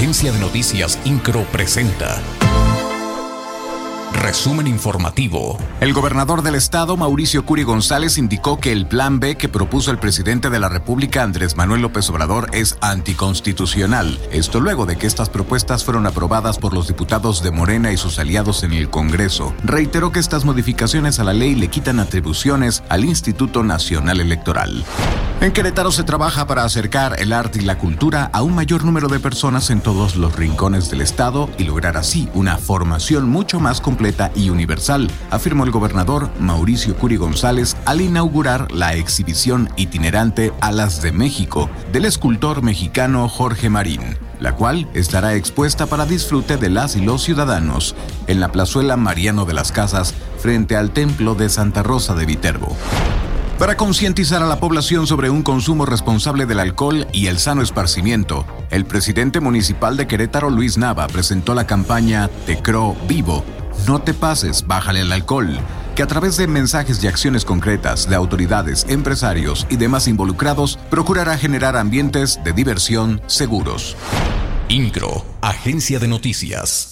Agencia de Noticias Incro presenta. Resumen informativo. El gobernador del estado, Mauricio Curi González, indicó que el plan B que propuso el presidente de la República, Andrés Manuel López Obrador, es anticonstitucional. Esto luego de que estas propuestas fueron aprobadas por los diputados de Morena y sus aliados en el Congreso. Reiteró que estas modificaciones a la ley le quitan atribuciones al Instituto Nacional Electoral. En Querétaro se trabaja para acercar el arte y la cultura a un mayor número de personas en todos los rincones del estado y lograr así una formación mucho más completa y universal, afirmó el gobernador Mauricio Curi González al inaugurar la exhibición itinerante Alas de México del escultor mexicano Jorge Marín la cual estará expuesta para disfrute de las y los ciudadanos en la plazuela Mariano de las Casas frente al templo de Santa Rosa de Viterbo. Para concientizar a la población sobre un consumo responsable del alcohol y el sano esparcimiento, el presidente municipal de Querétaro, Luis Nava, presentó la campaña Te Cro Vivo. No te pases, bájale el alcohol, que a través de mensajes y acciones concretas de autoridades, empresarios y demás involucrados procurará generar ambientes de diversión seguros. INCRO, Agencia de Noticias.